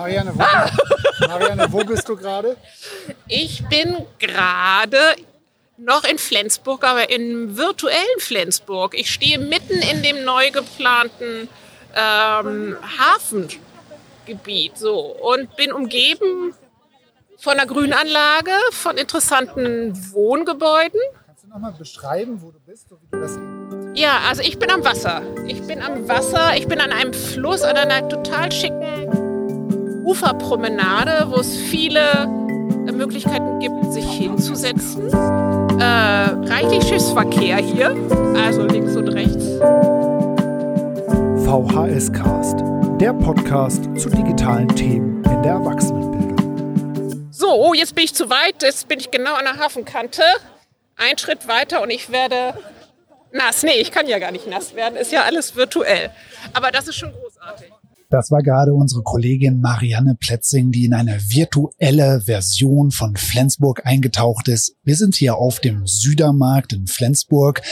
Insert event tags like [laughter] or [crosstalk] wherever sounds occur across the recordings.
Marianne, wo, Marianne, wo bist du gerade? Ich bin gerade noch in Flensburg, aber im virtuellen Flensburg. Ich stehe mitten in dem neu geplanten ähm, Hafengebiet so, und bin umgeben von einer Grünanlage, von interessanten Wohngebäuden. Kannst du nochmal beschreiben, wo du bist, so wie du das Ja, also ich bin am Wasser. Ich bin am Wasser, ich bin an einem Fluss, an einer total schicken Uferpromenade, wo es viele Möglichkeiten gibt, sich hinzusetzen. Äh, reichlich Schiffsverkehr hier, also links und rechts. VHS Cast, der Podcast zu digitalen Themen in der Erwachsenenbildung. So, oh, jetzt bin ich zu weit, jetzt bin ich genau an der Hafenkante. Ein Schritt weiter und ich werde nass. Nee, ich kann ja gar nicht nass werden, ist ja alles virtuell. Aber das ist schon großartig. Das war gerade unsere Kollegin Marianne Plätzing, die in eine virtuelle Version von Flensburg eingetaucht ist. Wir sind hier auf dem Südermarkt in Flensburg.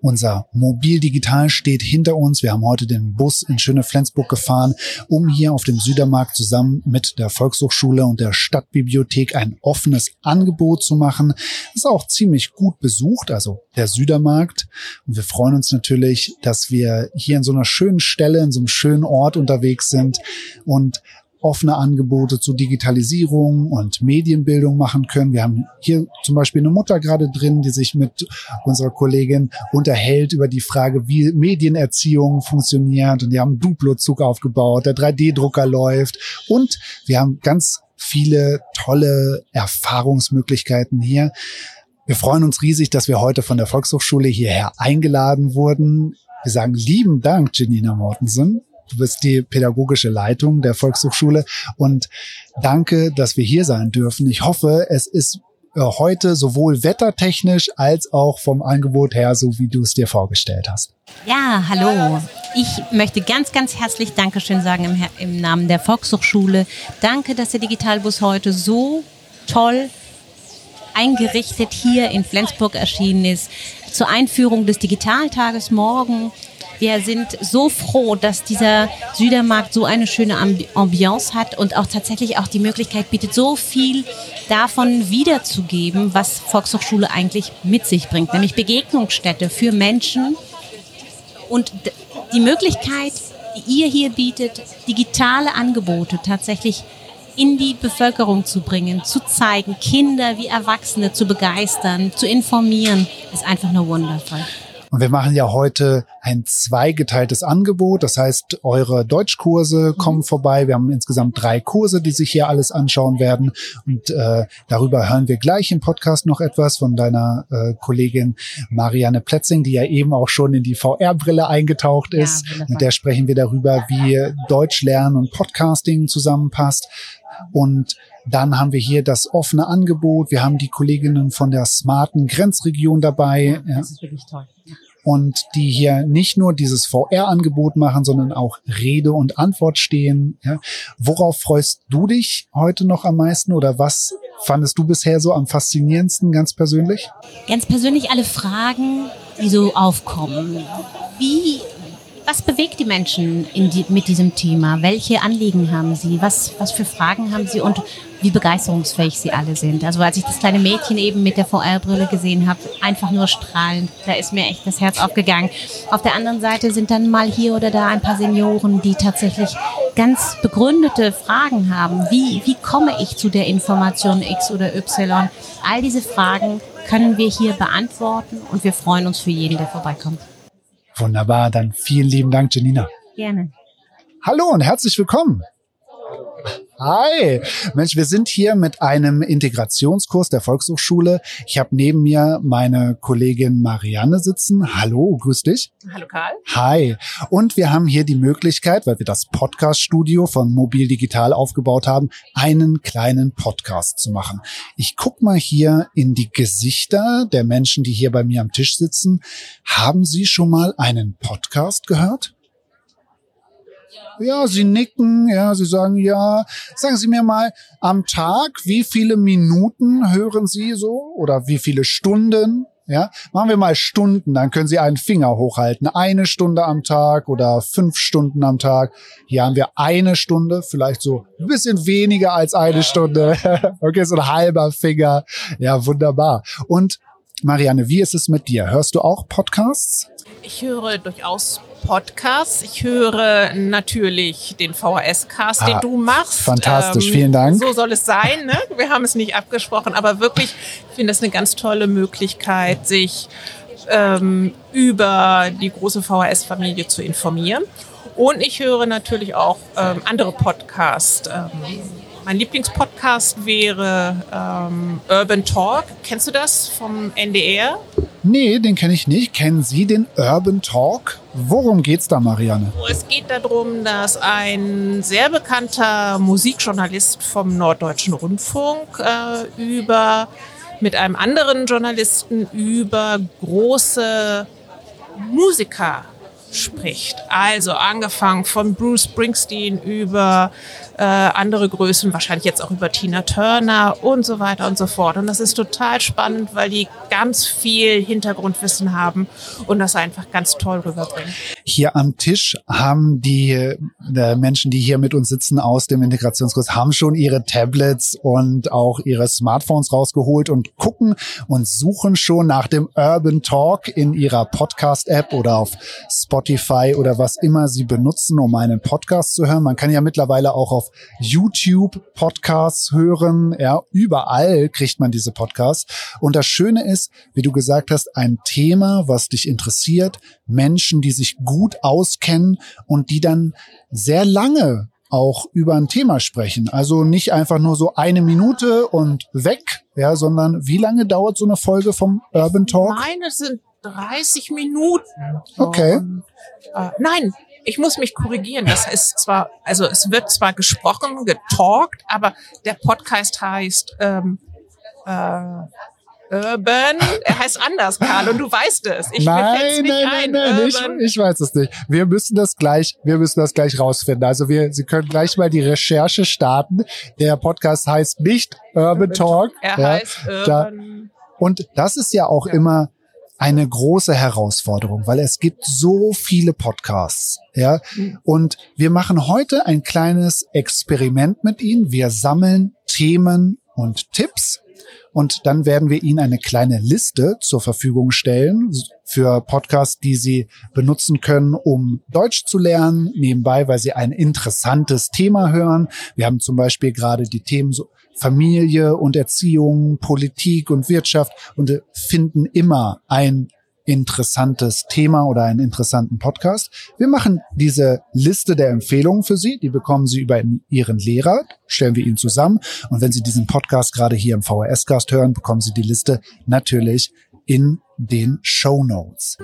Unser Mobildigital steht hinter uns. Wir haben heute den Bus in schöne Flensburg gefahren, um hier auf dem Südermarkt zusammen mit der Volkshochschule und der Stadtbibliothek ein offenes Angebot zu machen. Ist auch ziemlich gut besucht, also der Südermarkt. Und wir freuen uns natürlich, dass wir hier in so einer schönen Stelle, in so einem schönen Ort unterwegs sind und offene Angebote zu Digitalisierung und Medienbildung machen können. Wir haben hier zum Beispiel eine Mutter gerade drin, die sich mit unserer Kollegin unterhält über die Frage, wie Medienerziehung funktioniert. Und wir haben Duplo-Zug aufgebaut, der 3D-Drucker läuft und wir haben ganz viele tolle Erfahrungsmöglichkeiten hier. Wir freuen uns riesig, dass wir heute von der Volkshochschule hierher eingeladen wurden. Wir sagen lieben Dank, Janina Mortensen. Du bist die pädagogische Leitung der Volkshochschule und danke, dass wir hier sein dürfen. Ich hoffe, es ist äh, heute sowohl wettertechnisch als auch vom Angebot her, so wie du es dir vorgestellt hast. Ja, hallo. Ich möchte ganz, ganz herzlich Dankeschön sagen im, im Namen der Volkshochschule. Danke, dass der Digitalbus heute so toll eingerichtet hier in Flensburg erschienen ist. Zur Einführung des Digitaltages morgen wir sind so froh, dass dieser Südermarkt so eine schöne Ambiance hat und auch tatsächlich auch die Möglichkeit bietet, so viel davon wiederzugeben, was Volkshochschule eigentlich mit sich bringt, nämlich Begegnungsstätte für Menschen und die Möglichkeit, die ihr hier bietet, digitale Angebote tatsächlich in die Bevölkerung zu bringen, zu zeigen, Kinder wie Erwachsene zu begeistern, zu informieren, ist einfach nur wundervoll. Und wir machen ja heute ein zweigeteiltes Angebot. Das heißt, eure Deutschkurse mhm. kommen vorbei. Wir haben insgesamt drei Kurse, die sich hier alles anschauen werden. Und äh, darüber hören wir gleich im Podcast noch etwas von deiner äh, Kollegin Marianne Plätzing, die ja eben auch schon in die VR-Brille eingetaucht ist. Ja, Mit der sprechen wir darüber, wie Deutsch lernen und Podcasting zusammenpasst. Und dann haben wir hier das offene Angebot. Wir haben die Kolleginnen von der smarten Grenzregion dabei. Ja, das ist wirklich toll. Und die hier nicht nur dieses VR-Angebot machen, sondern auch Rede und Antwort stehen. Ja. Worauf freust du dich heute noch am meisten oder was fandest du bisher so am faszinierendsten ganz persönlich? Ganz persönlich alle Fragen, die so aufkommen. Wie was bewegt die Menschen die, mit diesem Thema? Welche Anliegen haben sie? Was, was für Fragen haben sie und wie begeisterungsfähig sie alle sind? Also als ich das kleine Mädchen eben mit der VR-Brille gesehen habe, einfach nur strahlend, da ist mir echt das Herz aufgegangen. Auf der anderen Seite sind dann mal hier oder da ein paar Senioren, die tatsächlich ganz begründete Fragen haben. Wie, wie komme ich zu der Information X oder Y? All diese Fragen können wir hier beantworten und wir freuen uns für jeden, der vorbeikommt. Wunderbar, dann vielen lieben Dank, Janina. Gerne. Hallo und herzlich willkommen. Hi, Mensch, wir sind hier mit einem Integrationskurs der Volkshochschule. Ich habe neben mir meine Kollegin Marianne sitzen. Hallo, grüß dich. Hallo Karl. Hi. Und wir haben hier die Möglichkeit, weil wir das Podcast-Studio von Mobil Digital aufgebaut haben, einen kleinen Podcast zu machen. Ich guck mal hier in die Gesichter der Menschen, die hier bei mir am Tisch sitzen. Haben Sie schon mal einen Podcast gehört? Ja, Sie nicken, ja, Sie sagen ja. Sagen Sie mir mal, am Tag, wie viele Minuten hören Sie so oder wie viele Stunden? Ja, machen wir mal Stunden, dann können Sie einen Finger hochhalten. Eine Stunde am Tag oder fünf Stunden am Tag. Hier haben wir eine Stunde, vielleicht so ein bisschen weniger als eine Stunde. [laughs] okay, so ein halber Finger. Ja, wunderbar. Und Marianne, wie ist es mit dir? Hörst du auch Podcasts? Ich höre durchaus Podcasts. Ich höre natürlich den VHS-Cast, ah, den du machst. Fantastisch, ähm, vielen Dank. So soll es sein. Ne? Wir haben es nicht abgesprochen, aber wirklich, ich finde das eine ganz tolle Möglichkeit, sich ähm, über die große VHS-Familie zu informieren. Und ich höre natürlich auch ähm, andere Podcasts. Ähm, mein Lieblingspodcast wäre ähm, Urban Talk. Kennst du das vom NDR? Nee, den kenne ich nicht. Kennen Sie den Urban Talk? Worum geht's da, Marianne? Es geht darum, dass ein sehr bekannter Musikjournalist vom Norddeutschen Rundfunk äh, über mit einem anderen Journalisten über große Musiker spricht. Also angefangen von Bruce Springsteen über äh, andere Größen, wahrscheinlich jetzt auch über Tina Turner und so weiter und so fort. Und das ist total spannend, weil die ganz viel Hintergrundwissen haben und das einfach ganz toll rüberbringen. Hier am Tisch haben die äh, Menschen, die hier mit uns sitzen aus dem Integrationskurs, haben schon ihre Tablets und auch ihre Smartphones rausgeholt und gucken und suchen schon nach dem Urban Talk in ihrer Podcast-App oder auf Spotify oder was immer sie benutzen, um einen Podcast zu hören. Man kann ja mittlerweile auch auf auf YouTube Podcasts hören. Ja, überall kriegt man diese Podcasts. Und das Schöne ist, wie du gesagt hast, ein Thema, was dich interessiert, Menschen, die sich gut auskennen und die dann sehr lange auch über ein Thema sprechen. Also nicht einfach nur so eine Minute und weg, ja, sondern wie lange dauert so eine Folge vom Urban Talk? Nein, es sind 30 Minuten. Okay. äh, nein, ich muss mich korrigieren. Das ist zwar, also es wird zwar gesprochen, getalkt, aber der Podcast heißt ähm, äh, Urban, er heißt anders, Karl, und du weißt es. Ich nein, nicht nein, ein. nein, nein, ich, ich, weiß es nicht. Wir müssen das gleich, wir müssen das gleich rausfinden. Also wir, Sie können gleich mal die Recherche starten. Der Podcast heißt nicht Urban, Urban Talk. Er ja, heißt Urban. Da, und das ist ja auch ja. immer eine große Herausforderung, weil es gibt so viele Podcasts, ja. Und wir machen heute ein kleines Experiment mit Ihnen. Wir sammeln Themen und Tipps und dann werden wir Ihnen eine kleine Liste zur Verfügung stellen für Podcasts, die Sie benutzen können, um Deutsch zu lernen, nebenbei, weil Sie ein interessantes Thema hören. Wir haben zum Beispiel gerade die Themen so Familie und Erziehung, Politik und Wirtschaft und finden immer ein interessantes Thema oder einen interessanten Podcast. Wir machen diese Liste der Empfehlungen für Sie. Die bekommen Sie über Ihren Lehrer, stellen wir Ihnen zusammen. Und wenn Sie diesen Podcast gerade hier im VHS-Cast hören, bekommen Sie die Liste natürlich in den Show Notes.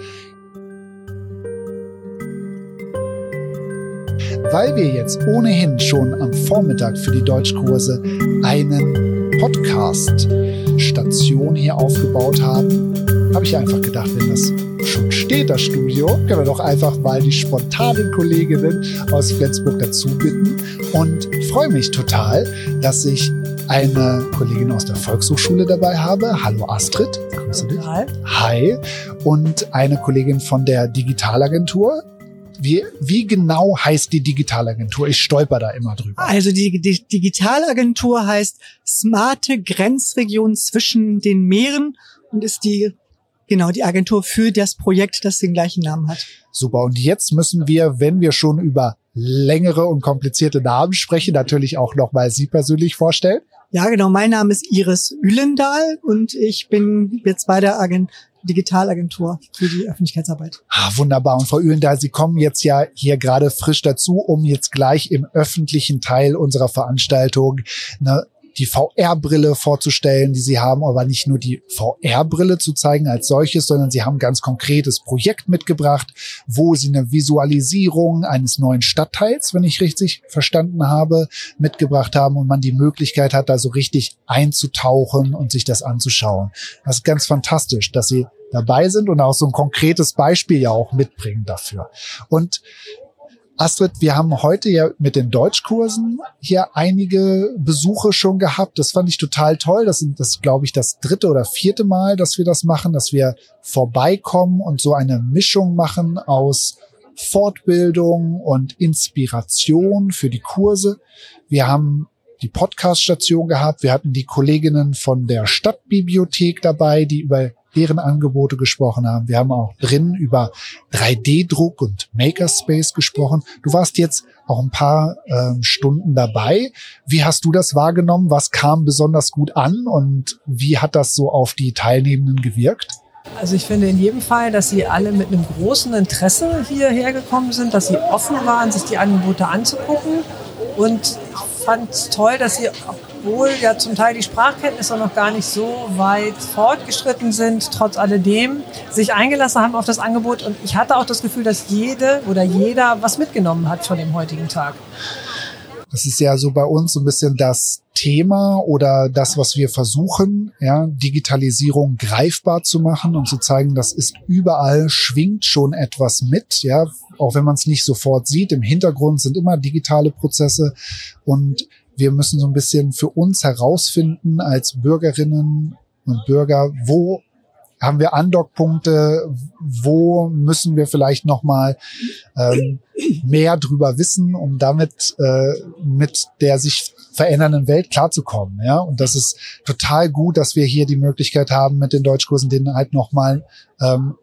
Weil wir jetzt ohnehin schon am Vormittag für die Deutschkurse einen Podcast-Station hier aufgebaut haben, habe ich einfach gedacht, wenn das schon steht, das Studio, können wir doch einfach mal die spontanen Kolleginnen aus Flensburg dazu bitten und freue mich total, dass ich eine Kollegin aus der Volkshochschule dabei habe. Hallo Astrid, grüße dich. Hi. Und eine Kollegin von der Digitalagentur, wie, wie genau heißt die Digitalagentur? Ich stolper da immer drüber. Also die, die Digitalagentur heißt Smarte Grenzregion zwischen den Meeren und ist die Genau, die Agentur für das Projekt, das den gleichen Namen hat. Super. Und jetzt müssen wir, wenn wir schon über längere und komplizierte Namen sprechen, natürlich auch nochmal Sie persönlich vorstellen. Ja, genau. Mein Name ist Iris Ülendahl und ich bin jetzt bei der Agent Digitalagentur für die Öffentlichkeitsarbeit. Ah, wunderbar. Und Frau Ülendahl, Sie kommen jetzt ja hier gerade frisch dazu, um jetzt gleich im öffentlichen Teil unserer Veranstaltung eine die VR-Brille vorzustellen, die sie haben, aber nicht nur die VR-Brille zu zeigen als solches, sondern sie haben ganz konkretes Projekt mitgebracht, wo sie eine Visualisierung eines neuen Stadtteils, wenn ich richtig verstanden habe, mitgebracht haben und man die Möglichkeit hat, da so richtig einzutauchen und sich das anzuschauen. Das ist ganz fantastisch, dass sie dabei sind und auch so ein konkretes Beispiel ja auch mitbringen dafür. Und Astrid, wir haben heute ja mit den Deutschkursen hier einige Besuche schon gehabt. Das fand ich total toll. Das sind, das glaube ich, das dritte oder vierte Mal, dass wir das machen, dass wir vorbeikommen und so eine Mischung machen aus Fortbildung und Inspiration für die Kurse. Wir haben die Podcast-Station gehabt. Wir hatten die Kolleginnen von der Stadtbibliothek dabei, die über deren Angebote gesprochen haben. Wir haben auch drin über 3D-Druck und Makerspace gesprochen. Du warst jetzt auch ein paar ähm, Stunden dabei. Wie hast du das wahrgenommen? Was kam besonders gut an und wie hat das so auf die Teilnehmenden gewirkt? Also ich finde in jedem Fall, dass sie alle mit einem großen Interesse hierher gekommen sind, dass sie offen waren, sich die Angebote anzugucken. Und ich fand es toll, dass sie, obwohl ja zum Teil die Sprachkenntnisse noch gar nicht so weit fortgeschritten sind, trotz alledem sich eingelassen haben auf das Angebot. Und ich hatte auch das Gefühl, dass jede oder jeder was mitgenommen hat von dem heutigen Tag. Das ist ja so bei uns so ein bisschen das Thema oder das, was wir versuchen, ja, Digitalisierung greifbar zu machen und zu zeigen, das ist überall, schwingt schon etwas mit, ja, auch wenn man es nicht sofort sieht. Im Hintergrund sind immer digitale Prozesse und wir müssen so ein bisschen für uns herausfinden als Bürgerinnen und Bürger, wo haben wir Andockpunkte, wo müssen wir vielleicht noch mal ähm, mehr drüber wissen, um damit äh, mit der sich verändernden Welt klarzukommen. Ja, und das ist total gut, dass wir hier die Möglichkeit haben, mit den Deutschkursen denen halt noch mal ähm,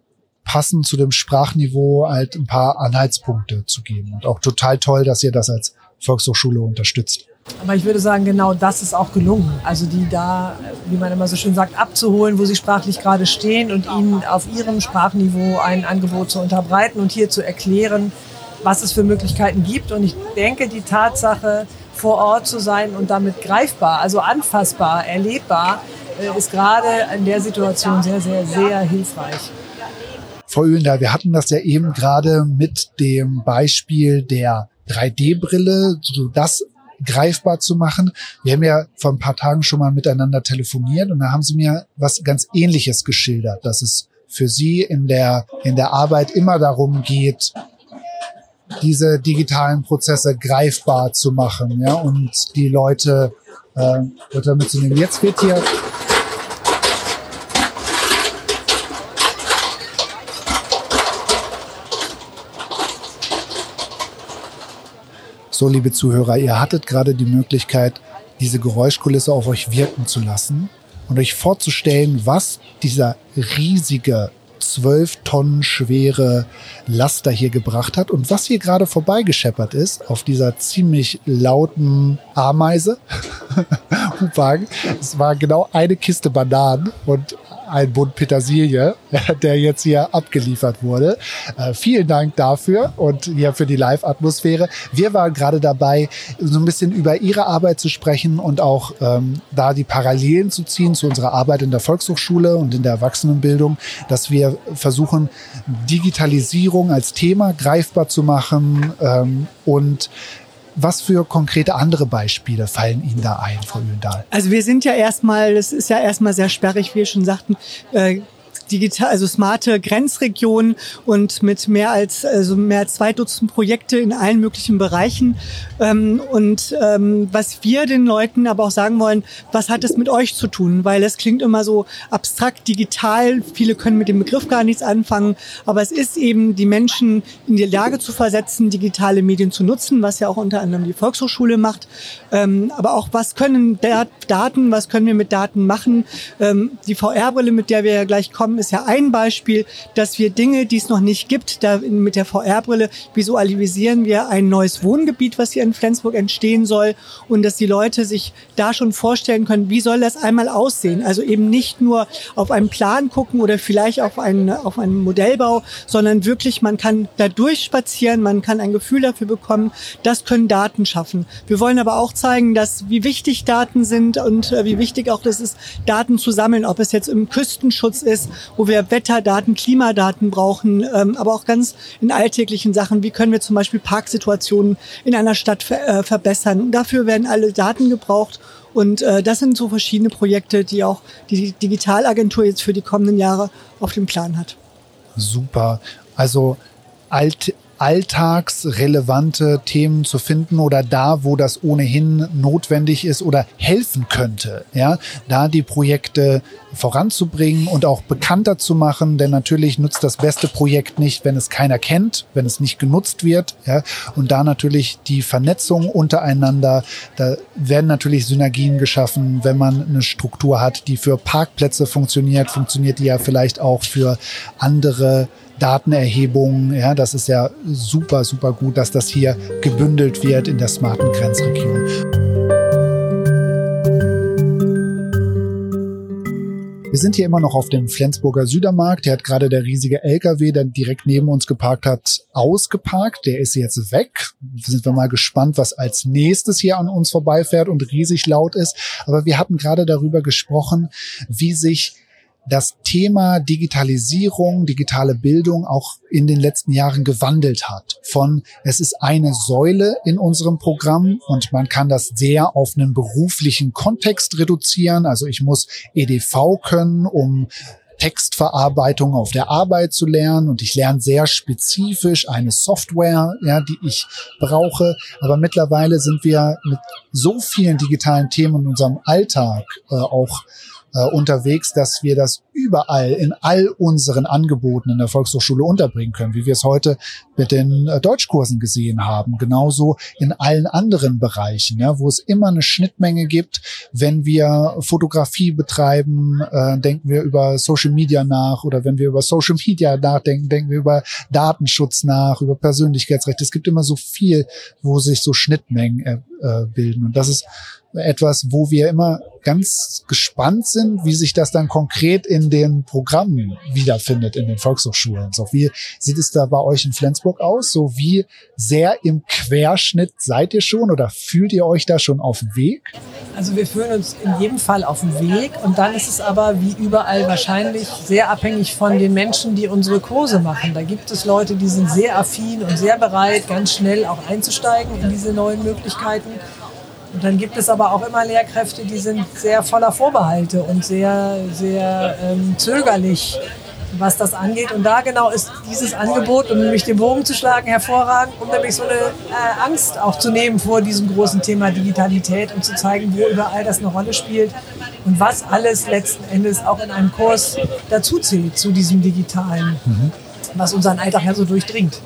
passend zu dem Sprachniveau halt ein paar Anhaltspunkte zu geben. Und auch total toll, dass ihr das als Volkshochschule unterstützt. Aber ich würde sagen, genau das ist auch gelungen. Also die da, wie man immer so schön sagt, abzuholen, wo sie sprachlich gerade stehen und ihnen auf ihrem Sprachniveau ein Angebot zu unterbreiten und hier zu erklären, was es für Möglichkeiten gibt. Und ich denke, die Tatsache, vor Ort zu sein und damit greifbar, also anfassbar, erlebbar, äh, ist gerade in der Situation sehr, sehr, sehr hilfreich. Frau Öhlender, wir hatten das ja eben gerade mit dem Beispiel der 3D-Brille, so das greifbar zu machen. Wir haben ja vor ein paar Tagen schon mal miteinander telefoniert und da haben Sie mir was ganz Ähnliches geschildert, dass es für Sie in der, in der Arbeit immer darum geht, diese digitalen Prozesse greifbar zu machen, ja, und die Leute äh, mitzunehmen. Jetzt wird hier So, liebe Zuhörer, ihr hattet gerade die Möglichkeit, diese Geräuschkulisse auf euch wirken zu lassen und euch vorzustellen, was dieser riesige zwölf Tonnen schwere Laster hier gebracht hat und was hier gerade vorbeigescheppert ist auf dieser ziemlich lauten Ameise. [laughs] Es war genau eine Kiste Bananen und ein Bund Petersilie, [laughs] der jetzt hier abgeliefert wurde. Äh, vielen Dank dafür und hier für die Live-Atmosphäre. Wir waren gerade dabei, so ein bisschen über Ihre Arbeit zu sprechen und auch ähm, da die Parallelen zu ziehen zu unserer Arbeit in der Volkshochschule und in der Erwachsenenbildung, dass wir versuchen, Digitalisierung als Thema greifbar zu machen ähm, und was für konkrete andere Beispiele fallen Ihnen da ein, Frau Ühendahl? Also wir sind ja erstmal, es ist ja erstmal sehr sperrig, wie wir schon sagten, äh, digital, also smarte Grenzregionen und mit mehr als also mehr als zwei Dutzend Projekte in allen möglichen Bereichen. Ähm, und ähm, was wir den Leuten aber auch sagen wollen, was hat es mit euch zu tun? Weil es klingt immer so abstrakt, digital. Viele können mit dem Begriff gar nichts anfangen. Aber es ist eben die Menschen in die Lage zu versetzen, digitale Medien zu nutzen, was ja auch unter anderem die Volkshochschule macht. Ähm, aber auch was können Daten, was können wir mit Daten machen? Ähm, die VR-Brille, mit der wir ja gleich kommen, ist ja ein Beispiel, dass wir Dinge, die es noch nicht gibt, da mit der VR-Brille visualisieren wir ein neues Wohngebiet, was hier in Flensburg entstehen soll und dass die Leute sich da schon vorstellen können, wie soll das einmal aussehen? Also eben nicht nur auf einen Plan gucken oder vielleicht auf einen, auf einen Modellbau, sondern wirklich, man kann da durchspazieren, man kann ein Gefühl dafür bekommen, das können Daten schaffen. Wir wollen aber auch zeigen, dass wie wichtig Daten sind und äh, wie wichtig auch das ist, Daten zu sammeln, ob es jetzt im Küstenschutz ist wo wir Wetterdaten, Klimadaten brauchen, ähm, aber auch ganz in alltäglichen Sachen. Wie können wir zum Beispiel Parksituationen in einer Stadt ver äh, verbessern? Dafür werden alle Daten gebraucht. Und äh, das sind so verschiedene Projekte, die auch die Digitalagentur jetzt für die kommenden Jahre auf dem Plan hat. Super. Also alt alltagsrelevante Themen zu finden oder da, wo das ohnehin notwendig ist oder helfen könnte, ja, da die Projekte voranzubringen und auch bekannter zu machen, denn natürlich nutzt das beste Projekt nicht, wenn es keiner kennt, wenn es nicht genutzt wird, ja, und da natürlich die Vernetzung untereinander, da werden natürlich Synergien geschaffen, wenn man eine Struktur hat, die für Parkplätze funktioniert, funktioniert die ja vielleicht auch für andere Datenerhebungen. Ja, das ist ja super, super gut, dass das hier gebündelt wird in der smarten Grenzregion. Wir sind hier immer noch auf dem Flensburger Südermarkt. Der hat gerade der riesige LKW, der direkt neben uns geparkt hat, ausgeparkt. Der ist jetzt weg. Sind wir mal gespannt, was als nächstes hier an uns vorbeifährt und riesig laut ist. Aber wir hatten gerade darüber gesprochen, wie sich das Thema Digitalisierung, digitale Bildung auch in den letzten Jahren gewandelt hat. Von es ist eine Säule in unserem Programm und man kann das sehr auf einen beruflichen Kontext reduzieren. Also ich muss EDV können, um Textverarbeitung auf der Arbeit zu lernen und ich lerne sehr spezifisch eine Software, ja, die ich brauche. Aber mittlerweile sind wir mit so vielen digitalen Themen in unserem Alltag äh, auch äh, unterwegs, dass wir das überall in all unseren Angeboten in der Volkshochschule unterbringen können, wie wir es heute mit den äh, Deutschkursen gesehen haben. Genauso in allen anderen Bereichen, ja, wo es immer eine Schnittmenge gibt. Wenn wir Fotografie betreiben, äh, denken wir über Social Media nach oder wenn wir über Social Media nachdenken, denken wir über Datenschutz nach, über Persönlichkeitsrechte. Es gibt immer so viel, wo sich so Schnittmengen äh, äh bilden. Und das ist etwas, wo wir immer ganz gespannt sind, wie sich das dann konkret in den Programmen wiederfindet in den Volkshochschulen. So wie sieht es da bei euch in Flensburg aus? So wie sehr im Querschnitt seid ihr schon oder fühlt ihr euch da schon auf dem Weg? Also wir fühlen uns in jedem Fall auf dem Weg und dann ist es aber wie überall wahrscheinlich sehr abhängig von den Menschen, die unsere Kurse machen. Da gibt es Leute, die sind sehr affin und sehr bereit, ganz schnell auch einzusteigen in diese neuen Möglichkeiten. Und dann gibt es aber auch immer Lehrkräfte, die sind sehr voller Vorbehalte und sehr, sehr ähm, zögerlich, was das angeht. Und da genau ist dieses Angebot, um nämlich den Bogen zu schlagen, hervorragend, um nämlich so eine äh, Angst auch zu nehmen vor diesem großen Thema Digitalität und zu zeigen, wo überall das eine Rolle spielt und was alles letzten Endes auch in einem Kurs dazu zählt zu diesem Digitalen. Mhm was unseren Alltag ja so durchdringt.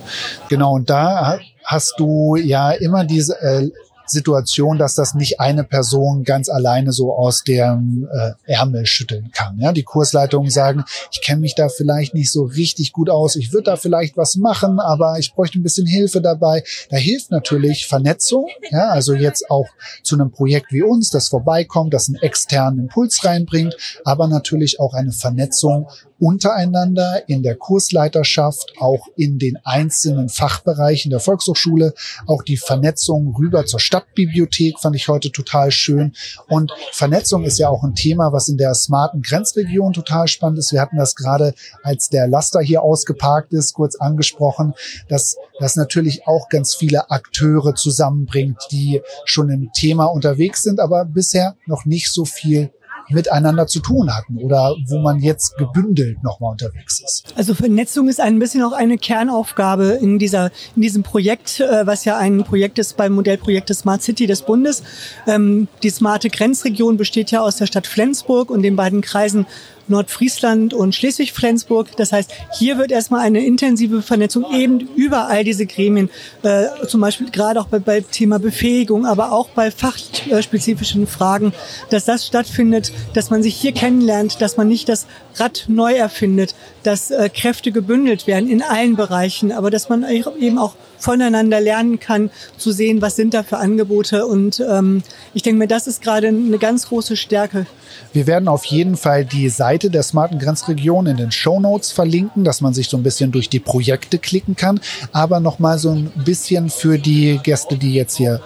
Genau, und da hast du ja immer diese äh, Situation, dass das nicht eine Person ganz alleine so aus dem äh, Ärmel schütteln kann. Ja, die Kursleitungen sagen, ich kenne mich da vielleicht nicht so richtig gut aus, ich würde da vielleicht was machen, aber ich bräuchte ein bisschen Hilfe dabei. Da hilft natürlich Vernetzung, ja, also jetzt auch zu einem Projekt wie uns, das vorbeikommt, das einen externen Impuls reinbringt, aber natürlich auch eine Vernetzung untereinander in der Kursleiterschaft, auch in den einzelnen Fachbereichen der Volkshochschule, auch die Vernetzung rüber zur Stadtbibliothek fand ich heute total schön. Und Vernetzung ist ja auch ein Thema, was in der smarten Grenzregion total spannend ist. Wir hatten das gerade, als der Laster hier ausgeparkt ist, kurz angesprochen, dass das natürlich auch ganz viele Akteure zusammenbringt, die schon im Thema unterwegs sind, aber bisher noch nicht so viel miteinander zu tun hatten oder wo man jetzt gebündelt nochmal unterwegs ist. Also Vernetzung ist ein bisschen auch eine Kernaufgabe in dieser in diesem Projekt, äh, was ja ein Projekt ist beim Modellprojekt des Smart City des Bundes. Ähm, die smarte Grenzregion besteht ja aus der Stadt Flensburg und den beiden Kreisen Nordfriesland und Schleswig-Flensburg. Das heißt, hier wird erstmal eine intensive Vernetzung eben über all diese Gremien, äh, zum Beispiel gerade auch bei, bei Thema Befähigung, aber auch bei fachspezifischen Fragen, dass das stattfindet, dass man sich hier kennenlernt, dass man nicht das Rad neu erfindet, dass äh, Kräfte gebündelt werden in allen Bereichen, aber dass man eben auch voneinander lernen kann, zu sehen, was sind da für Angebote. Und ähm, ich denke mir, das ist gerade eine ganz große Stärke. Wir werden auf jeden Fall die Seite der smarten Grenzregion in den Show Notes verlinken, dass man sich so ein bisschen durch die Projekte klicken kann. Aber nochmal so ein bisschen für die Gäste, die jetzt hier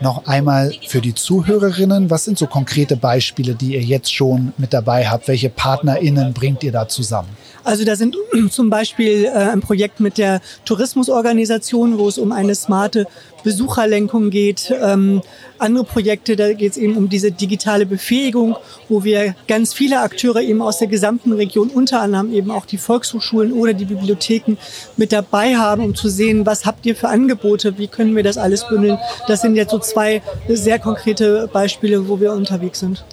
noch einmal für die Zuhörerinnen, was sind so konkrete Beispiele, die ihr jetzt schon mit dabei habt? Welche PartnerInnen bringt ihr da zusammen? Also da sind [clears throat] zum Beispiel äh, ein Projekt mit der Tourismusorganisation, wo es um eine smarte Besucherlenkung geht. Ähm, andere Projekte, da geht es eben um diese digitale Befähigung, wo wir ganz viele Akteure eben aus der gesamten Region, unter anderem eben auch die Volkshochschulen oder die Bibliotheken mit dabei haben, um zu sehen, was habt ihr für Angebote, wie können wir das alles bündeln. Das sind jetzt so zwei sehr konkrete Beispiele, wo wir unterwegs sind.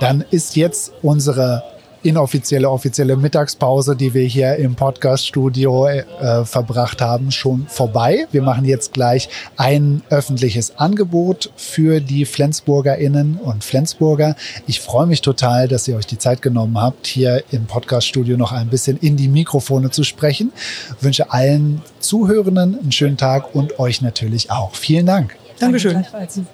Dann ist jetzt unsere inoffizielle, offizielle Mittagspause, die wir hier im Podcast-Studio äh, verbracht haben, schon vorbei. Wir machen jetzt gleich ein öffentliches Angebot für die FlensburgerInnen und Flensburger. Ich freue mich total, dass ihr euch die Zeit genommen habt, hier im Podcast-Studio noch ein bisschen in die Mikrofone zu sprechen. Ich wünsche allen Zuhörenden einen schönen Tag und euch natürlich auch. Vielen Dank. Dankeschön. Danke